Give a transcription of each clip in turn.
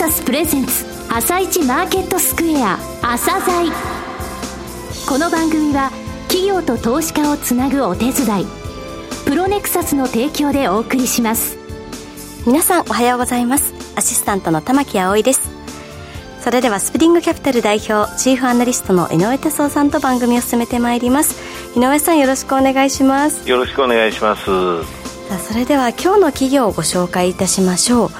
サスプレゼンツ朝一マーケットスクエア朝鮮この番組は企業と投資家をつなぐお手伝いプロネクサスの提供でお送りします。皆さんおはようございます。アシスタントの玉木葵です。それではスプリングキャピタル代表チーフアナリストの井上哲夫さんと番組を進めてまいります。井上さんよろしくお願いします。よろしくお願いします。さあそれでは今日の企業をご紹介いたしましょう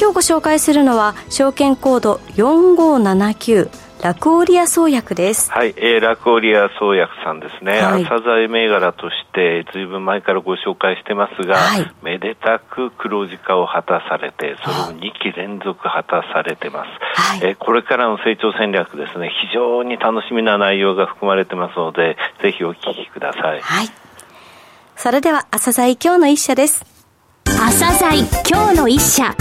今日ご紹介するのは証券コード4579ラクオリア創薬です。はい、えー、ラクオリア創薬さんですね。はい、朝鮮銘柄として、ずいぶん前からご紹介してますが、はい、めでたく黒字化を果たされて、それを2期連続果たされてます。はい、えー、これからの成長戦略ですね、非常に楽しみな内容が含まれてますので、ぜひお聞きください。はい。それでは、朝鮮今日の一社です。朝鮮今日の一社。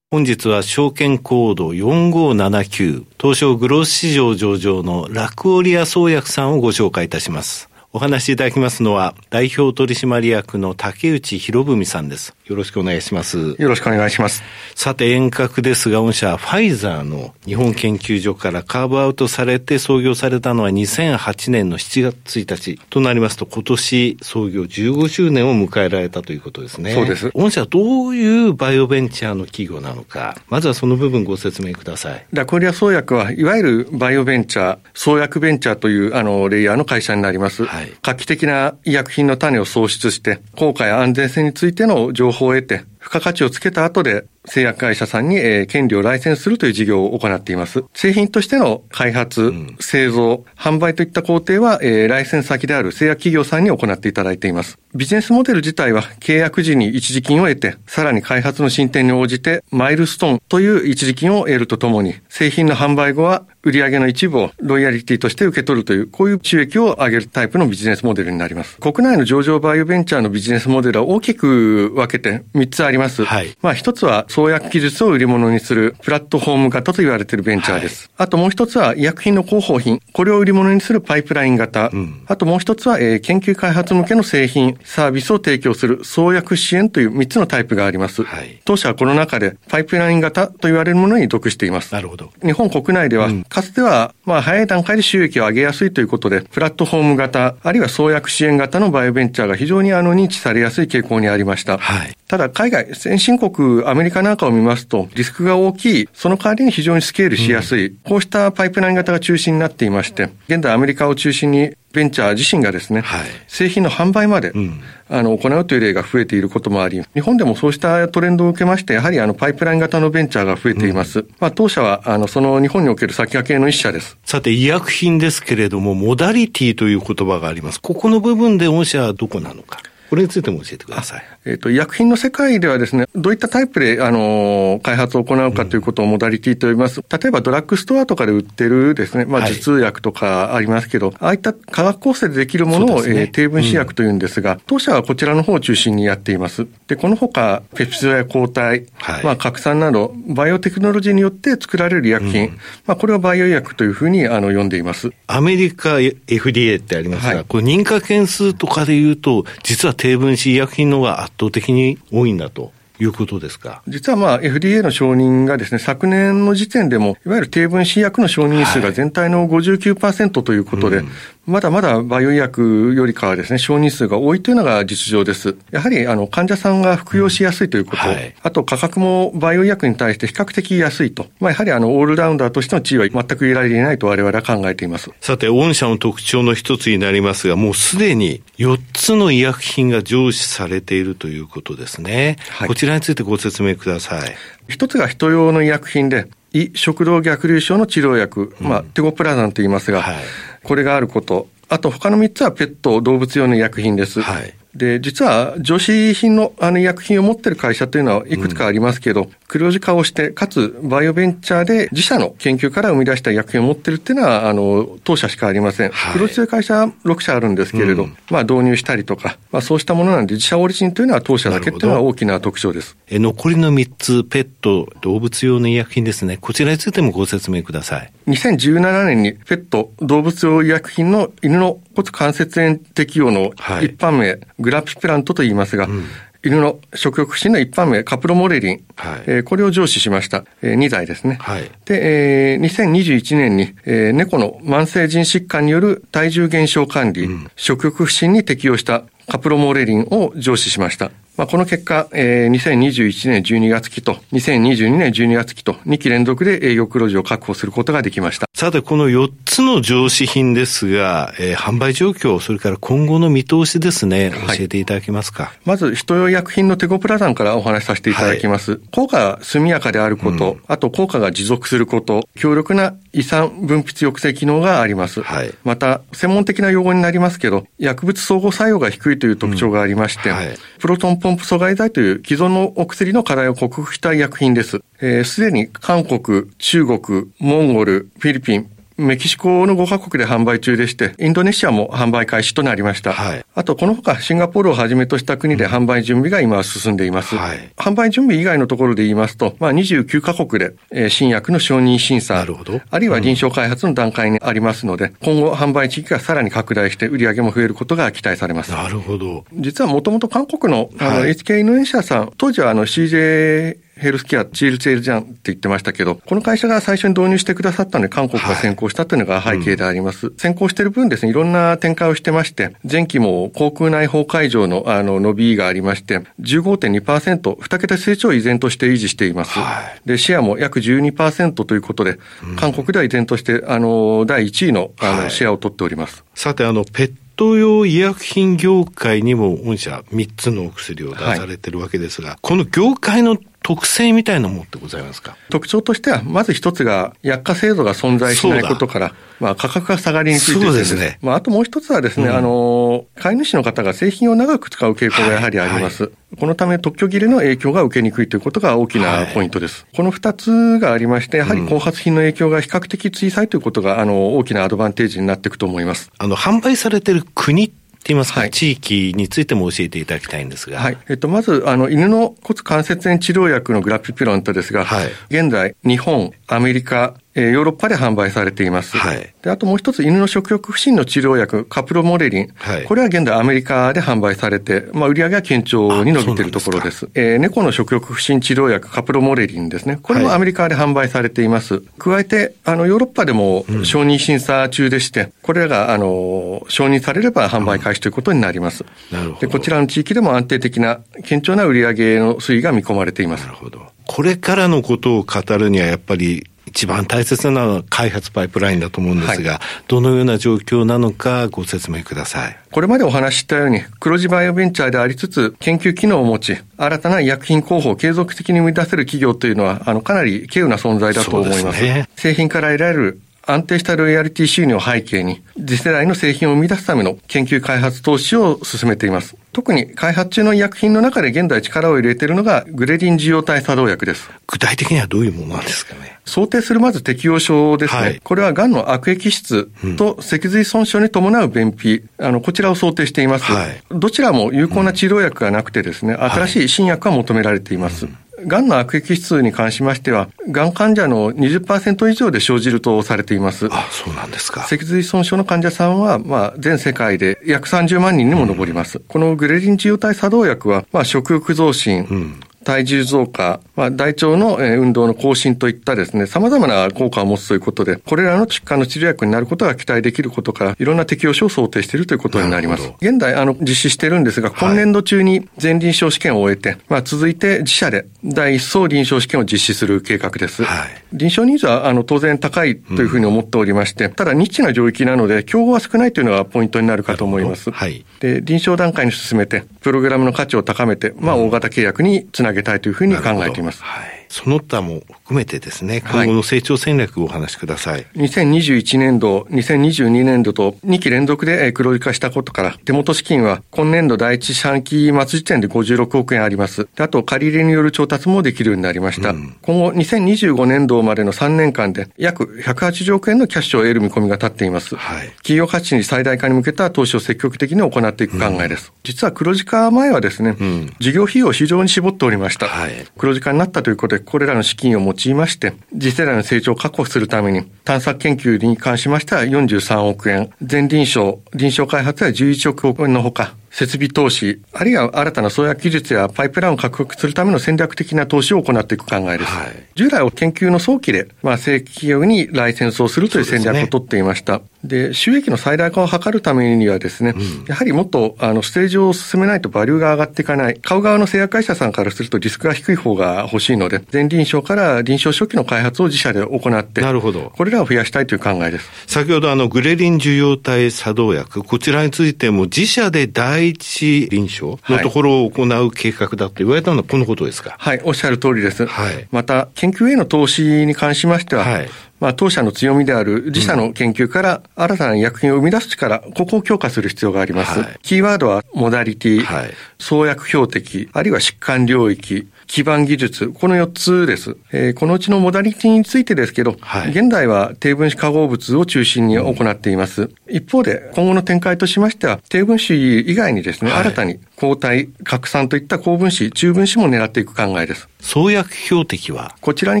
本日は証券コード4579東証グロース市場上場のラクオリア創薬さんをご紹介いたします。お話しいただきますのは、代表取締役の竹内博文さんです。よろしくお願いします。よろしくお願いします。さて、遠隔ですが、御社、ファイザーの日本研究所からカーブアウトされて創業されたのは2008年の7月1日となりますと、今年創業15周年を迎えられたということですね。そうです。御社はどういうバイオベンチャーの企業なのか、まずはその部分ご説明ください。ラコリア創薬は、いわゆるバイオベンチャー、創薬ベンチャーというあのレイヤーの会社になります。はい、画期的な医薬品の種を創出して、効果や安全性についての情報を得て、付加価値をつけた後で、製薬会社さんに、えー、権利をライセンスするという事業を行っています。製品としての開発、うん、製造、販売といった工程は、えー、ライセンス先である製薬企業さんに行っていただいています。ビジネスモデル自体は契約時に一時金を得て、さらに開発の進展に応じて、マイルストーンという一時金を得るとともに、製品の販売後は売上の一部をロイヤリティとして受け取るという、こういう収益を上げるタイプのビジネスモデルになります。国内の上場バイオベンチャーのビジネスモデルは大きく分けて3つあります。はい。まあ一つは創薬技術を売り物にするプラットフォーム型と言われているベンチャーです。はい、あともう一つは医薬品の広報品。これを売り物にするパイプライン型。うん、あともう一つは、えー、研究開発向けの製品、サービスを提供する創薬支援という3つのタイプがあります。はい、当社はこの中でパイプライン型と言われるものに属しています。なるほど。日本国内では、うん、かつては、まあ早い段階で収益を上げやすいということで、プラットフォーム型、あるいは創薬支援型のバイオベンチャーが非常にあの認知されやすい傾向にありました。はい、ただ海外、先進国、アメリカなんかを見ますと、リスクが大きい、その代わりに非常にスケールしやすい、うん、こうしたパイプライン型が中心になっていまして、現在アメリカを中心にベンチャー自身がですね、はい、製品の販売まで、うん、あの、行うという例が増えていることもあり、日本でもそうしたトレンドを受けまして、やはりあの、パイプライン型のベンチャーが増えています。うん、まあ、当社は、あの、その日本における先駆けの一社です。さて、医薬品ですけれども、モダリティという言葉があります。ここの部分で御社はどこなのか。これについても教えてください。えっ、ー、と、医薬品の世界ではですね、どういったタイプで、あの、開発を行うかということをモダリティと呼びます。例えばドラッグストアとかで売ってるですね、まあ、頭痛薬とかありますけど、はい、ああいった化学構成でできるものを、ね、えー、低分子薬というんですが、うん、当社はこちらの方を中心にやっています。で、このほか、ペプチドや抗体、はい、まあ、拡散など、バイオテクノロジーによって作られる医薬品、うん、まあ、これをバイオ医薬というふうに、あの、呼んでいます。アメリカ FDA ってありますが、はい、これ認可件数とかで言うと、実は低分子医薬品のが圧倒的に多いんだと。いうことですか？実はまあ FDA の承認がですね、昨年の時点でも、いわゆる低分子薬の承認数が全体の59%ということで、はいうんまだまだバイオ医薬よりかはですね、承認数が多いというのが実情です。やはり、あの、患者さんが服用しやすいということ、うんはい、あと価格もバイオ医薬に対して比較的安いと。まあ、やはりあの、オールラウンダーとしての地位は全く得られていないと我々は考えています。さて、御社の特徴の一つになりますが、もうすでに4つの医薬品が上市されているということですね。はい、こちらについてご説明ください。一つが人用の医薬品で、胃食道逆流症の治療薬、まあ、テゴプラザンと言いますが、はいこれがあること。あと他の3つはペット、動物用の医薬品です。はい。で、実は女子品のあの医薬品を持ってる会社というのはいくつかありますけど、うん、黒字化をして、かつバイオベンチャーで自社の研究から生み出した医薬品を持ってるっていうのは、あの、当社しかありません。はい、黒字という会社は6社あるんですけれど、うん、まあ導入したりとか、まあそうしたものなんで自社オリジンというのは当社だけっていうのは大きな特徴です。え、残りの3つ、ペット、動物用の医薬品ですね。こちらについてもご説明ください。2017年にペット、動物用医薬品の犬の骨関節炎適用の一般名、はい、グラピプラントと言いますが、うん犬の食欲不振の一般名、カプロモレリン。はい、えー、これを上司しました。えー、2剤ですね。はい、で、えー、2021年に、えー、猫の慢性腎疾患による体重減少管理、うん、食欲不振に適用したカプロモレリンを上司しました。まあ、この結果、えー、2021年12月期と2022年12月期と2期連続で営業黒字を確保することができました。さて、この4つの上司品ですが、えー、販売状況、それから今後の見通しですね、教えていただけますか？はい、まず、人用薬品のテゴプラザンからお話しさせていただきます。はい、効果が速やかであること、うん、あと効果が持続すること、強力な胃酸分泌抑制機能があります。はい、また、専門的な用語になりますけど、薬物相互作用が低いという特徴がありまして、うんはい、プロトンポンプ阻害剤という既存のお薬の課題を克服した医薬品です。す、えー、で、に韓国、中国、モンゴル、フィリピン、メキシコの5カ国で販売中でして、インドネシアも販売開始となりました。はい、あと、このほかシンガポールをはじめとした国で販売準備が今は進んでいます。はい、販売準備以外のところで言いますと、まあ、29カ国で、えー、新薬の承認審査、なるほどあるいは臨床開発の段階にありますので、うん、今後販売地域がさらに拡大して売り上げも増えることが期待されます。なるほど。実はもともと韓国のあの、はい、HK インドネシアさん、当時はあの CJ ヘルスケア、チールチェールジャンって言ってましたけど、この会社が最初に導入してくださったので、韓国が先行したというのが背景であります。はいうん、先行している分ですね、いろんな展開をしてまして、前期も航空内包会場のあの伸びがありまして、15.2%、二桁成長を依然として維持しています。はい、で、シェアも約12%ということで、韓国では依然として、あの、第1位のあの、シェアを取っております。さて、あの、ペット用医薬品業界にも御社3つのお薬を出されてるわけですが、はい、この業界の特性みたいなものってございますか？特徴としては、まず一つが、薬価制度が存在しないことから、まあ、価格が下がりにくいそうですね。まあ、あともう一つはですね、うん、あの、飼い主の方が製品を長く使う傾向がやはりあります。はいはい、このため、特許切れの影響が受けにくいということが大きなポイントです。はい、この二つがありまして、やはり後発品の影響が比較的小さいということが、あの、大きなアドバンテージになっていくと思います。あの、販売されている国って言いますか、はい、地域についても教えていただきたいんですが。はい。えっと、まず、あの、犬の骨関節炎治療薬のグラピピロンとですが、はい、現在、日本、アメリカ、えー、ヨーロッパで販売されています。はい。で、あともう一つ、犬の食欲不振の治療薬、カプロモレリン。はい。これは現在アメリカで販売されて、まあ、売り上げは堅調に伸びているところです。ですえー、猫の食欲不振治療薬、カプロモレリンですね。これもアメリカで販売されています。はい、加えて、あの、ヨーロッパでも承認審査中でして、うん、これらが、あの、承認されれば販売開始ということになります。うん、なるほど。で、こちらの地域でも安定的な、堅調な売り上げの推移が見込まれています。なるほど。これからのことを語るには、やっぱり一番大切なのは開発パイプラインだと思うんですが、はい、どのような状況なのかご説明ください。これまでお話ししたように、黒字バイオベンチャーでありつつ、研究機能を持ち、新たな医薬品候補を継続的に生み出せる企業というのは、あの、かなり稀有な存在だと思います。ね、製品から得られる安定したロイヤリティ収入を背景に、次世代の製品を生み出すための研究開発投資を進めています。特に開発中の医薬品の中で現在力を入れているのがグレリン受容体作動薬です。具体的にはどういうものなんですかね？想定するまず適用症ですね。はい、これは癌の悪液質と脊髄損傷に伴う便秘、あの、こちらを想定しています。はい、どちらも有効な治療薬がなくてですね、新しい新薬が求められています。はいがんの悪液質に関しましては、がん患者の20%以上で生じるとされています。あ、そうなんですか。脊髄損傷の患者さんは、まあ、全世界で約30万人にも上ります。うん、このグレリン受容体作動薬は、まあ、食欲増進、うん体重増加、まあ、大腸の運動の更新といったですね、様々な効果を持つということで、これらの疾患の治療薬になることが期待できることから、いろんな適用書を想定しているということになります。現在、あの、実施しているんですが、今年度中に全臨床試験を終えて、はい、まあ、続いて自社で第一層臨床試験を実施する計画です。はい、臨床ニーズは、あの、当然高いというふうに思っておりまして、うん、ただ、ニッチな領域なので、競合は少ないというのがポイントになるかと思います。はい。で、臨床段階に進めて、プログラムの価値を高めて、まあ、大型契約につなげたいというふうに考えています。はい。その他も含めてですね、今後の成長戦略をお話しください。はい、2021年度、2022年度と2期連続で黒字化したことから、手元資金は今年度第一四半期末時点で56億円あります。あと、借り入れによる調達もできるようになりました。うん、今後、2025年度までの3年間で約180億円のキャッシュを得る見込みが立っています。はい、企業価値に最大化に向けた投資を積極的に行っていく考えです。うん、実は黒字化前はですね、うん、事業費用を非常に絞っておりました。はい、黒字化になったということで、これらの資金を用いまして、次世代の成長を確保するために、探索研究に関しましては43億円、全臨床、臨床開発は11億円のほか、設備投資、あるいは新たな創薬技術やパイプラインを獲得するための戦略的な投資を行っていく考えです。はい、従来は研究の早期で、まあ、正規企業にライセンスをするという戦略を取っていました。で、収益の最大化を図るためにはですね、うん、やはりもっと、あの、ステージを進めないとバリューが上がっていかない。買う側の製薬会社さんからするとリスクが低い方が欲しいので、前臨床から臨床初期の開発を自社で行って、なるほど。これらを増やしたいという考えです。先ほどあの、グレリン受容体作動薬、こちらについても自社で第一臨床のところを行う計画だと言われたのはこのことですか？はい、おっしゃる通りです。はい。また、研究への投資に関しましては、はい。まあ、当社の強みである自社の研究から新たな薬品を生み出す力、ここを強化する必要があります。はい、キーワードはモダリティ、はい、創薬標的、あるいは疾患領域、基盤技術、この4つです。えー、このうちのモダリティについてですけど、はい、現在は低分子化合物を中心に行っています。うん、一方で、今後の展開としましては、低分子以外にですね、新たに抗体、拡散といった高分子、中分子も狙っていく考えです。創薬標的は？こちらに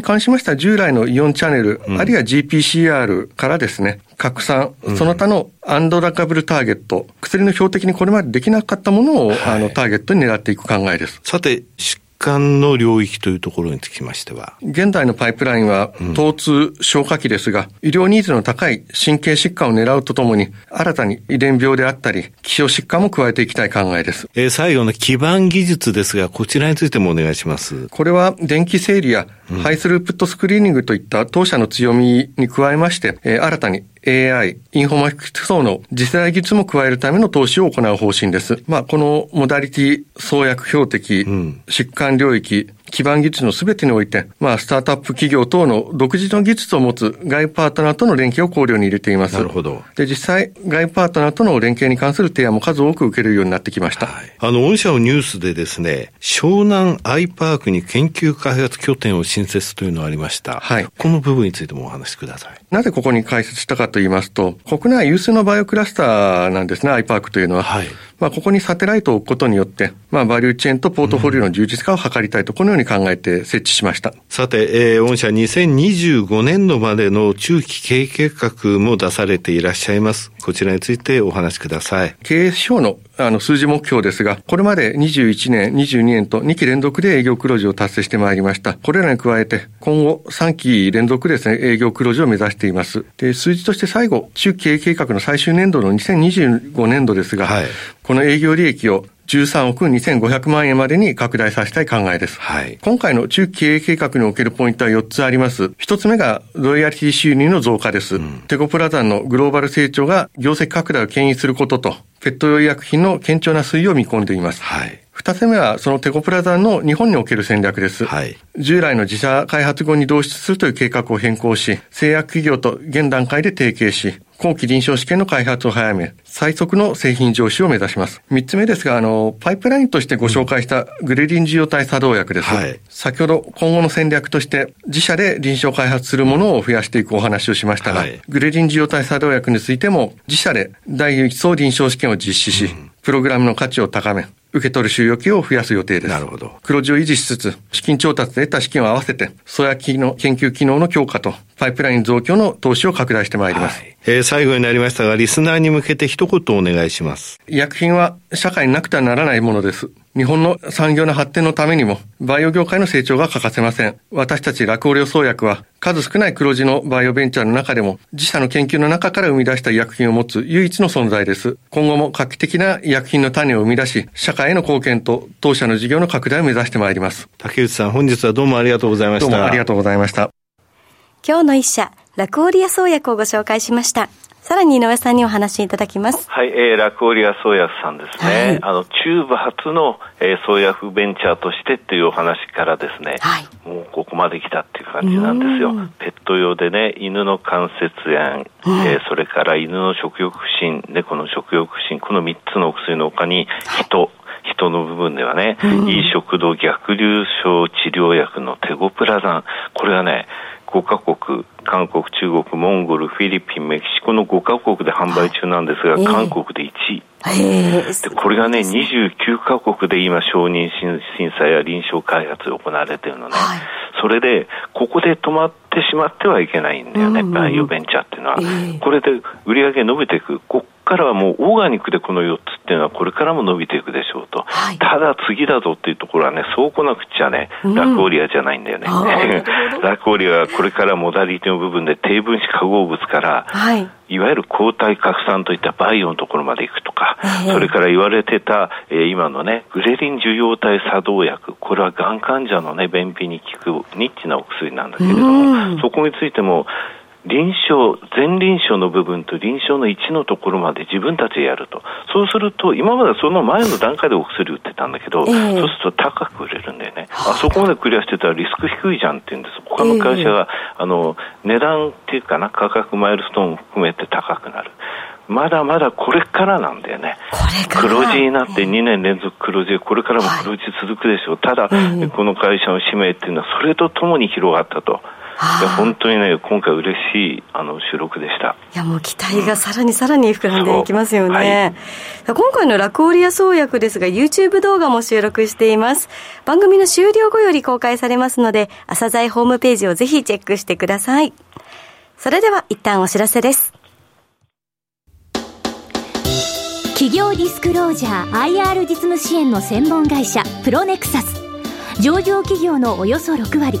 関しましては従来のイオンチャンネル、うん、あるいは GPCR からですね、拡散、その他のアンドラカブルターゲット、薬の標的にこれまでできなかったものを、はい、あのターゲットに狙っていく考えです。さて、管の領域というところにつきましては。現在のパイプラインは、疼痛、消化器ですが、医療ニーズの高い神経疾患を狙うとともに、新たに遺伝病であったり、希少疾患も加えていきたい考えです。えー、最後の基盤技術ですが、こちらについてもお願いします。これは、電気整理や、ハイスループットスクリーニングといった当社の強みに加えまして、えー、新たに AI、インフォマティクス層の次世代技術も加えるための投資を行う方針です。まあ、このモダリティ、創薬標的、うん、疾患領域、基盤技術のすべてにおいて、まあ、スタートアップ企業等の独自の技術を持つ外パートナーとの連携を考慮に入れています。なるほど。で、実際、外パートナーとの連携に関する提案も数多く受けるようになってきました。はい、あの、御社のニュースでですね、湘南アイパークに研究開発拠点を新設というのがありました。はい。この部分についてもお話しください。なぜここに開設したかと言いますと、国内有数のバイオクラスターなんですね、アイパークというのは。はい。まあ、ここにサテライトを置くことによって、まあ、バリューチェーンとポートフォリオの充実化を図りたいと、このように考えて設置しました。さて、えー、御社2025年度までの中期経営計画も出されていらっしゃいます。こちらについてお話しください。経営指標のあの数字目標ですが、これまで21年、22年と2期連続で営業黒字を達成してまいりました。これらに加えて、今後3期連続ですね、営業黒字を目指しています。で、数字として最後、中期経営計画の最終年度の2025年度ですが、はい、この営業利益を13億2500万円までに拡大させたい考えです。はい、今回の中期経営計画におけるポイントは4つあります。1つ目がロイヤリティ収入の増加です。うん、テコプラザンのグローバル成長が業績拡大を牽引することと、ペット用医薬品の堅調な推移を見込んでいます。はい。二つ目は、そのテコプラザンの日本における戦略です。はい。従来の自社開発後に導出するという計画を変更し、製薬企業と現段階で提携し、後期臨床試験の開発を早め、最速の製品上市を目指します。三つ目ですが、あの、パイプラインとしてご紹介したグレリン受容体作動薬です。はい、先ほど今後の戦略として自社で臨床開発するものを増やしていくお話をしましたが、はい、グレリン受容体作動薬についても自社で第一層臨床試験を実施し、うん、プログラムの価値を高め、受け取る収容金を増やす予定です。なるほど。黒字を維持しつつ、資金調達で得た資金を合わせて、創薬の研究機能の強化と、パイプライン増強の投資を拡大してまいります。はい、えー、最後になりましたが、リスナーに向けて一言お願いします。医薬品は社会になくてはならないものです。日本の産業の発展のためにも、バイオ業界の成長が欠かせません。私たちラクオレオ創薬は、数少ない黒字のバイオベンチャーの中でも、自社の研究の中から生み出した医薬品を持つ唯一の存在です。今後も画期的な医薬品の種を生み出し、社会への貢献と当社の事業の拡大を目指してまいります。竹内さん、本日はどうもありがとうございました。どうもありがとうございました。今日の一社、ラクオリア創薬をご紹介しました。さらに井上さんにお話しいただきます。はい、えー、ラクオリア創薬さんですね。はい、あの、中部初の、えー、創薬ベンチャーとしてっていうお話からですね、はい、もうここまで来たっていう感じなんですよ。ペット用でね、犬の関節炎、えー、それから犬の食欲不振、猫の食欲不振、この3つのお薬の他に、人、人の部分ではね、うん、いい食道逆流症治療薬のテゴプラザン、これはね、5カ国、韓国、中国、モンゴル、フィリピン、メキシコの5カ国で販売中なんですが、はい、韓国で1位。でこれがね、29カ国で今、承認審査や臨床開発が行われているのね、はい、それで、ここで止まってしまってはいけないんだよね、うんうん、バイオベンチャーっていうのは。えー、これで売り上げ伸びていく、こっかからはもうオーガニックでこの4つっていうのはこれからも伸びていくでしょうと。はい、ただ次だぞっていうところはね、そうこなくちゃね、ラクオリアじゃないんだよね。ラクオリアはこれからモダリティの部分で低分子化合物から、はい、いわゆる抗体拡散といったバイオのところまで行くとか、それから言われてた、えー、今のね、グレリン受容体作動薬、これはがん患者のね、便秘に効くニッチなお薬なんだけれども、そこについても、臨床、前臨床の部分と臨床の1のところまで自分たちでやると。そうすると、今まではその前の段階でお薬売ってたんだけど、えー、そうすると高く売れるんだよね。あそこまでクリアしてたらリスク低いじゃんって言うんです。他の会社が、えー、あの、値段っていうかな、価格マイルストーンも含めて高くなる。まだまだこれからなんだよね。黒字になって2年連続黒字、これからも黒字続くでしょう。ただ、この会社の使命っていうのはそれとともに広がったと。いや本当にね、今回嬉しいあの収録でした。いやもう期待がさらにさらに膨らんでいきますよね。はい、今回のラクオリア創薬ですが、YouTube 動画も収録しています。番組の終了後より公開されますので、朝鮮ホームページをぜひチェックしてください。それでは一旦お知らせです。企業ディスクロージャー IR 実務支援の専門会社プロネクサス上場企業のおよそ6割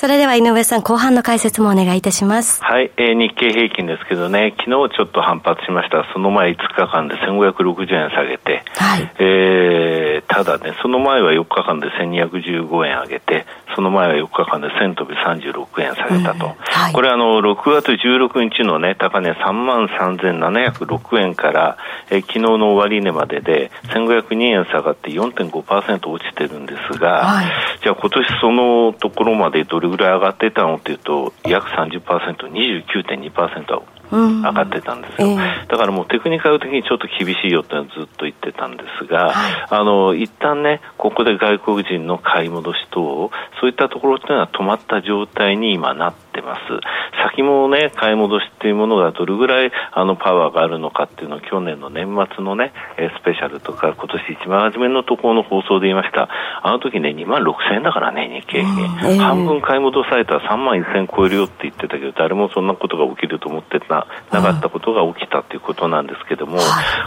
それでは井上さん、後半の解説もお願いいたします。はい、えー、日経平均ですけどね、昨日ちょっと反発しました。その前5日間で1560円下げて、はい、えー、ただね、その前は4日間で1215円上げて、その前は4日間で1000飛び36円下げたと。うん。はい、これあの、6月16日のね、高値3万3706円から、えー、昨日の終値までで1502円下がって4.5%落ちてるんですが、はい、じゃあ今年そのところまでどれぐらい上がってたのっていうと、約30%、29.2%上がってたんですよ、うんえー、だからもうテクニカル的にちょっと厳しいよってずっと言ってたんですが、はい、あの一旦ね、ここで外国人の買い戻し等、そういったところっていうのは止まった状態に今なってます。先もね、買い戻しっていうものがどれぐらいあのパワーがあるのかっていうのを去年の年末のね、スペシャルとか今年一番初めのところの放送で言いました。あの時ね、2万6000円だからね、日経平均、えー。半分買い戻されたら3万1000超えるよって言ってたけど、誰もそんなことが起きると思ってたなかったことが起きたということなんですけども、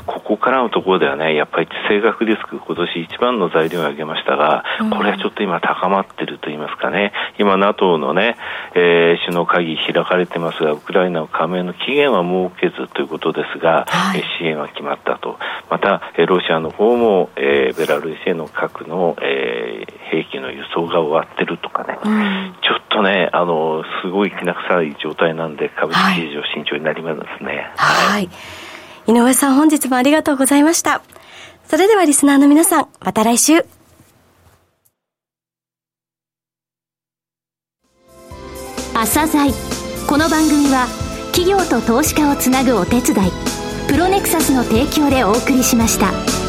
ここからのところではね、やっぱり地政学リスク、今年一番の材料を挙げましたが、これはちょっと今高まってると言いますかね、今 NATO のね、えー、首脳会議開かれてますが、ウクライナの加盟の期限は設けずということですが、はい、支援は決まったと。また、ロシアの方も、えー、ベラルーシへの核の、えー、兵器の輸送が終わってるとかね、うん、ちょっとね、あの、すごいきな臭い状態なんで、株式市場慎重になりますね。はい。はい、井上さん、本日もありがとうございました。それではリスナーの皆さん、また来週。朝鮮この番組は企業と投資家をつなぐお手伝いプロネクサスの提供でお送りしました。